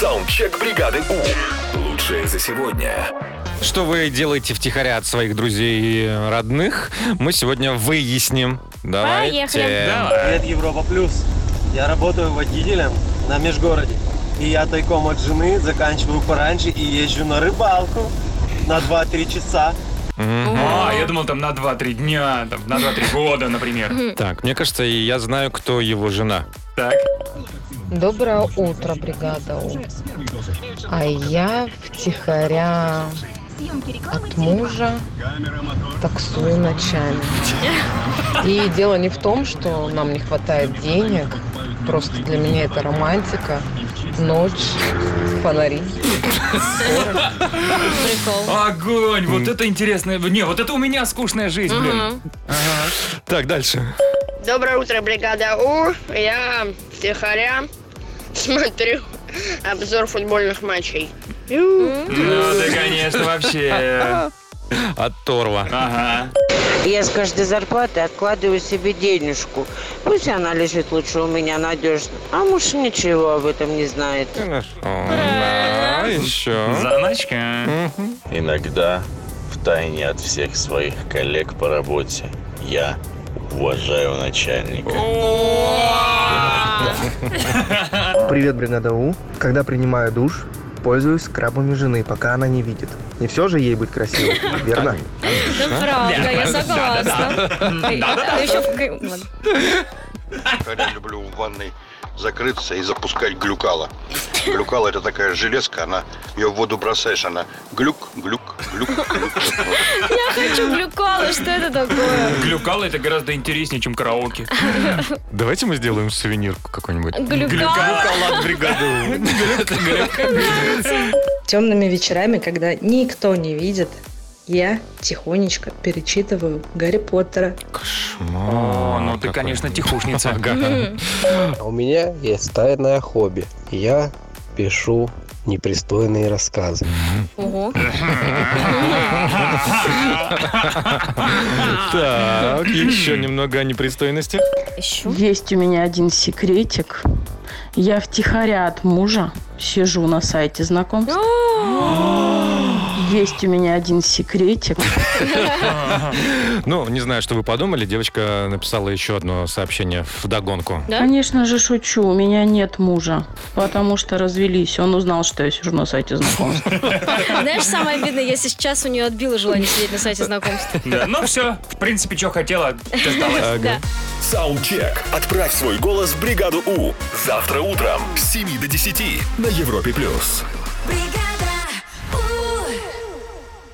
Саундчек бригады У. Лучшее за сегодня. Что вы делаете втихаря от своих друзей и родных, мы сегодня выясним. Давайте. Поехали. Привет, Европа Плюс. Я работаю водителем на межгороде. И я тайком от жены заканчиваю пораньше и езжу на рыбалку на 2-3 часа. А, я думал, там на 2-3 дня, там, на 2-3 года, например. Так, мне кажется, и я знаю, кто его жена. Так. Доброе утро, бригада У. А я втихаря от мужа таксую ночами. И дело не в том, что нам не хватает денег. Просто для меня это романтика. Ночь, фонари. Прикол. Огонь, вот это интересно. Не, вот это у меня скучная жизнь, блин. Так, дальше. Доброе утро, бригада У. Я втихаря смотрю обзор футбольных матчей. Ну, ты, конечно, вообще. От Торва. Ага. Я с каждой зарплаты откладываю себе денежку. Пусть она лежит лучше у меня надежно. А муж ничего об этом не знает. Хорошо. Да, еще. Заначка. Иногда, в тайне от всех своих коллег по работе, я уважаю начальника. Привет, бригада У. Когда принимаю душ, пользуюсь скрабами жены, пока она не видит. Не все же ей быть красивой, верно? Да правда, я согласна. Еще люблю в ванной закрыться и запускать глюкала. Глюкала это такая железка, она ее в воду бросаешь, она глюк, глюк. Я хочу глюколы, что это такое? Глюкал это гораздо интереснее, чем караоке. Давайте мы сделаем сувенирку какой-нибудь. Глюкала. Бригаду. Темными вечерами, когда никто не видит, я тихонечко перечитываю Гарри Поттера. О, ну ты, конечно, тихушница. А у меня есть тайное хобби. Я пишу непристойные рассказы. Ого. Так, еще немного о непристойности. Еще. Есть у меня один секретик. Я втихаря от мужа сижу на сайте знакомств. Есть у меня один секретик. Ну, не знаю, что вы подумали. Девочка написала еще одно сообщение в догонку. Конечно же шучу, у меня нет мужа, потому что развелись. Он узнал, что я сижу на сайте знакомств. Знаешь, самое обидное, я сейчас у нее отбила желание сидеть на сайте знакомств. Да, ну все, в принципе, что хотела, ты сдалась. Да. Саундчек. Отправь свой голос в бригаду У. Завтра утром с 7 до 10 на Европе+. плюс. бригада.